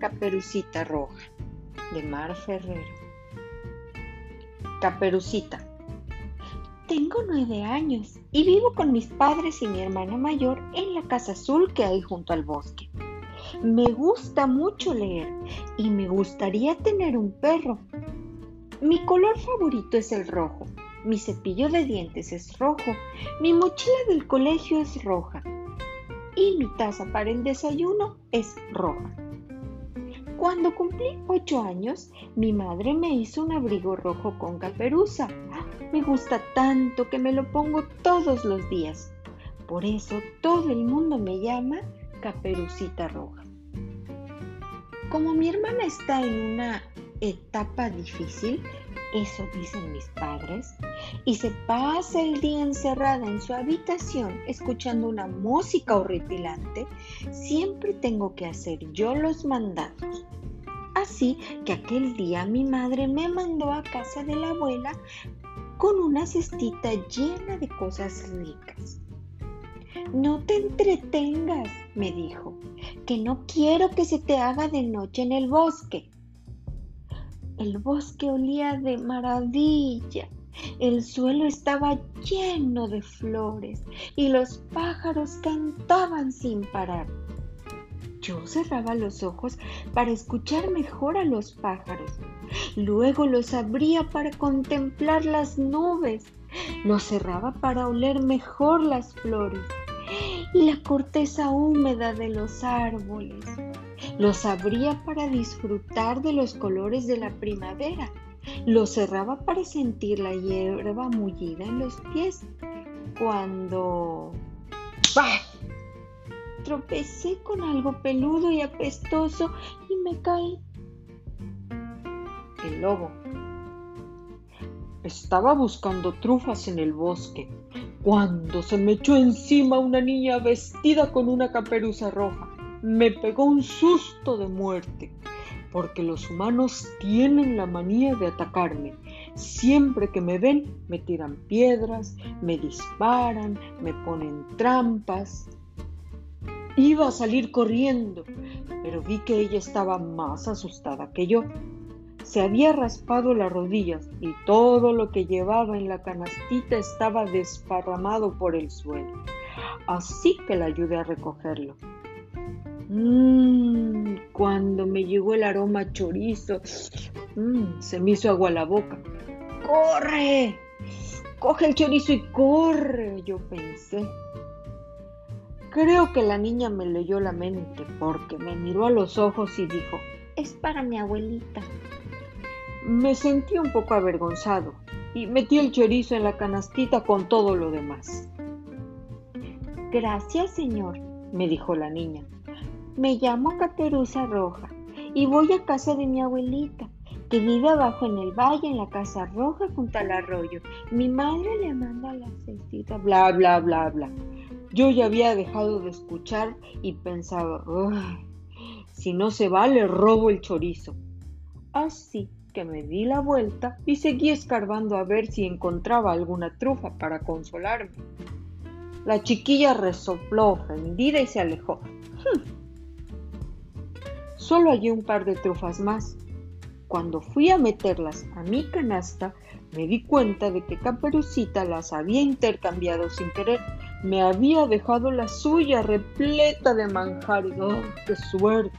Caperucita Roja, de Mar Ferrero. Caperucita. Tengo nueve años y vivo con mis padres y mi hermana mayor en la casa azul que hay junto al bosque. Me gusta mucho leer y me gustaría tener un perro. Mi color favorito es el rojo. Mi cepillo de dientes es rojo. Mi mochila del colegio es roja. Y mi taza para el desayuno es roja. Cuando cumplí ocho años, mi madre me hizo un abrigo rojo con caperuza. Me gusta tanto que me lo pongo todos los días. Por eso todo el mundo me llama Caperucita Roja. Como mi hermana está en una etapa difícil, eso dicen mis padres, y se pasa el día encerrada en su habitación escuchando una música horripilante, siempre tengo que hacer yo los mandados. Así que aquel día mi madre me mandó a casa de la abuela con una cestita llena de cosas ricas. No te entretengas, me dijo, que no quiero que se te haga de noche en el bosque. El bosque olía de maravilla. El suelo estaba lleno de flores y los pájaros cantaban sin parar. Yo cerraba los ojos para escuchar mejor a los pájaros. Luego los abría para contemplar las nubes. Los cerraba para oler mejor las flores y la corteza húmeda de los árboles. Los abría para disfrutar de los colores de la primavera. Los cerraba para sentir la hierba mullida en los pies. Cuando... ¡Bah! Tropecé con algo peludo y apestoso y me caí. El lobo. Estaba buscando trufas en el bosque cuando se me echó encima una niña vestida con una caperuza roja. Me pegó un susto de muerte, porque los humanos tienen la manía de atacarme. Siempre que me ven, me tiran piedras, me disparan, me ponen trampas. Iba a salir corriendo, pero vi que ella estaba más asustada que yo se había raspado las rodillas y todo lo que llevaba en la canastita estaba desparramado por el suelo. Así que la ayudé a recogerlo. Mmm, cuando me llegó el aroma chorizo, mmm, se me hizo agua la boca. ¡Corre! Coge el chorizo y corre, yo pensé. Creo que la niña me leyó la mente porque me miró a los ojos y dijo, es para mi abuelita. Me sentí un poco avergonzado y metí el chorizo en la canastita con todo lo demás. Gracias, señor, me dijo la niña. Me llamo Cateruza Roja y voy a casa de mi abuelita, que vive abajo en el valle, en la casa roja junto al arroyo. Mi madre le manda la cestita, bla, bla, bla, bla. Yo ya había dejado de escuchar y pensaba, si no se va, le robo el chorizo. Así que me di la vuelta y seguí escarbando a ver si encontraba alguna trufa para consolarme. La chiquilla resopló ofendida y se alejó. Solo hallé un par de trufas más. Cuando fui a meterlas a mi canasta, me di cuenta de que Caperucita las había intercambiado sin querer. Me había dejado la suya repleta de manjares. ¡Oh, qué suerte!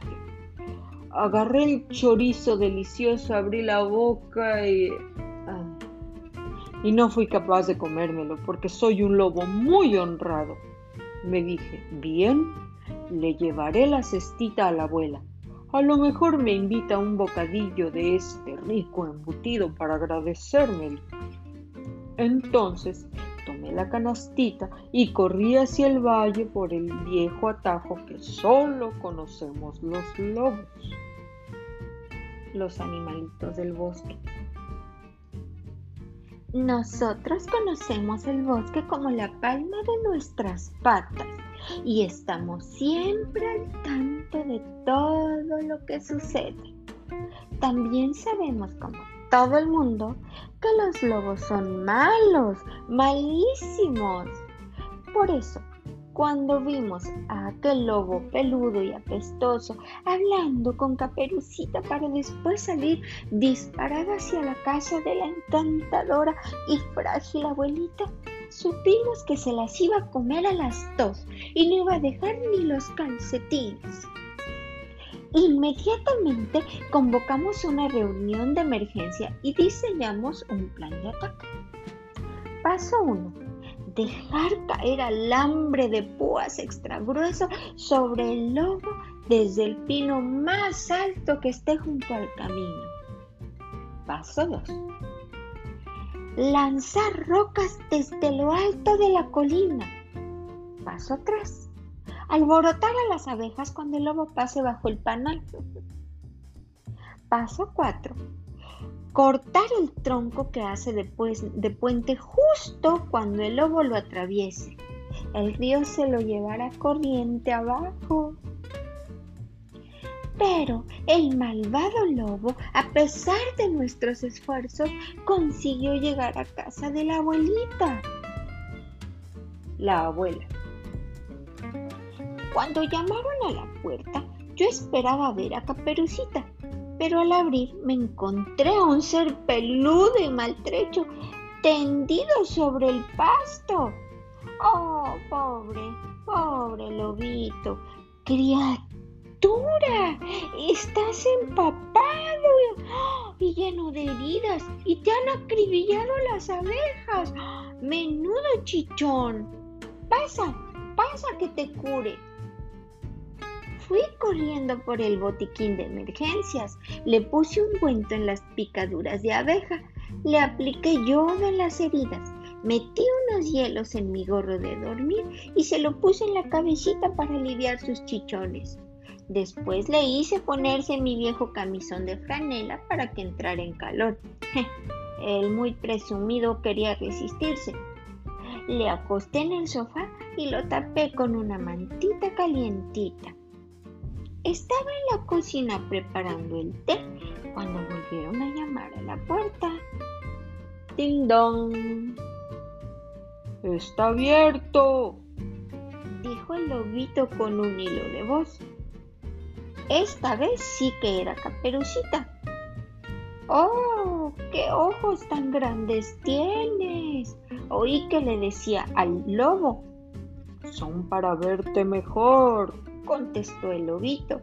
agarré el chorizo delicioso, abrí la boca y... y no fui capaz de comérmelo porque soy un lobo muy honrado. Me dije, bien, le llevaré la cestita a la abuela. A lo mejor me invita a un bocadillo de este rico embutido para agradecérmelo. Entonces tomé la canastita y corrí hacia el valle por el viejo atajo que solo conocemos los lobos los animalitos del bosque. Nosotros conocemos el bosque como la palma de nuestras patas y estamos siempre al tanto de todo lo que sucede. También sabemos, como todo el mundo, que los lobos son malos, malísimos. Por eso, cuando vimos a aquel lobo peludo y apestoso hablando con Caperucita para después salir disparado hacia la casa de la encantadora y frágil abuelita, supimos que se las iba a comer a las dos y no iba a dejar ni los calcetines. Inmediatamente convocamos una reunión de emergencia y diseñamos un plan de ataque. Paso 1 dejar caer alambre de púas extra grueso sobre el lobo desde el pino más alto que esté junto al camino. Paso 2. Lanzar rocas desde lo alto de la colina. Paso 3. Alborotar a las abejas cuando el lobo pase bajo el panal. Paso 4 cortar el tronco que hace de, de, puente justo cuando el lobo lo atraviese. El río se lo llevará corriente abajo. Pero el malvado lobo, a pesar de nuestros esfuerzos, consiguió llegar a casa de la abuelita. La abuela. Cuando llamaron a la puerta, yo esperaba ver a Caperucita, pero al abrir me encontré a un ser peludo y maltrecho tendido sobre el pasto. Oh, pobre, pobre lobito, criatura, estás empapado y lleno de heridas y te han acribillado las abejas. Menudo chichón. Pasa, pasa que te cure. Fui corriendo por el botiquín de emergencias, le puse un cuento en las picaduras de abeja, le apliqué yodo en las heridas, metí unos hielos en mi gorro de dormir y se lo puse en la cabecita para aliviar sus chichones. Después le hice ponerse mi viejo camisón de franela para que entrara en calor. El muy presumido quería resistirse. Le acosté en el sofá y lo tapé con una mantita calientita. Estaba en la cocina preparando el té cuando volvieron a llamar a la puerta. ¡Ding dong! ¡Está abierto! dijo el lobito con un hilo de voz. Esta vez sí que era caperucita. ¡Oh! ¡Qué ojos tan grandes tienes! Oí que le decía al lobo. Son para verte mejor contestó el lobito.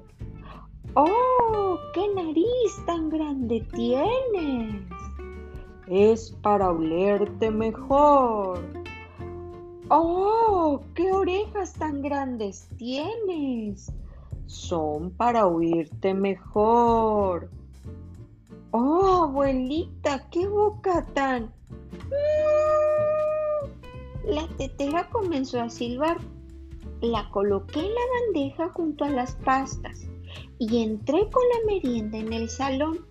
¡Oh! ¡Qué nariz tan grande tienes! Es para olerte mejor. ¡Oh! ¡Qué orejas tan grandes tienes! Son para oírte mejor. ¡Oh, abuelita! ¡Qué boca tan! Mm. La tetera comenzó a silbar la coloqué en la bandeja junto a las pastas y entré con la merienda en el salón.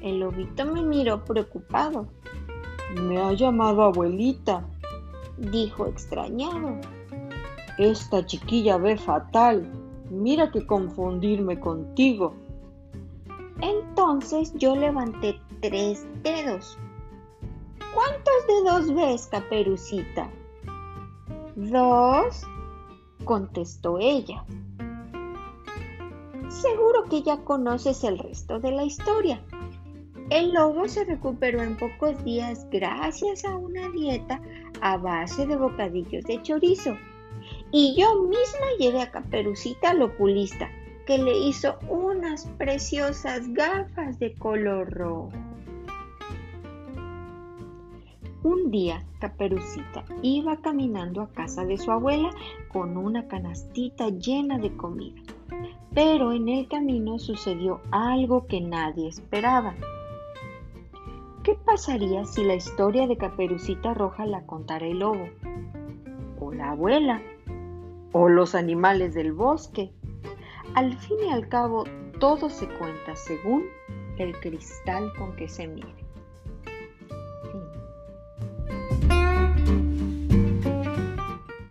El lobito me miró preocupado. Me ha llamado abuelita, dijo extrañado. Esta chiquilla ve fatal. Mira que confundirme contigo. Entonces yo levanté tres dedos. ¿Cuántos dedos ves, caperucita? Dos, contestó ella. Seguro que ya conoces el resto de la historia. El lobo se recuperó en pocos días gracias a una dieta a base de bocadillos de chorizo. Y yo misma llevé a Caperucita al oculista, que le hizo unas preciosas gafas de color rojo. Un día, Caperucita iba caminando a casa de su abuela con una canastita llena de comida. Pero en el camino sucedió algo que nadie esperaba. ¿Qué pasaría si la historia de Caperucita Roja la contara el lobo? ¿O la abuela? ¿O los animales del bosque? Al fin y al cabo, todo se cuenta según el cristal con que se mire.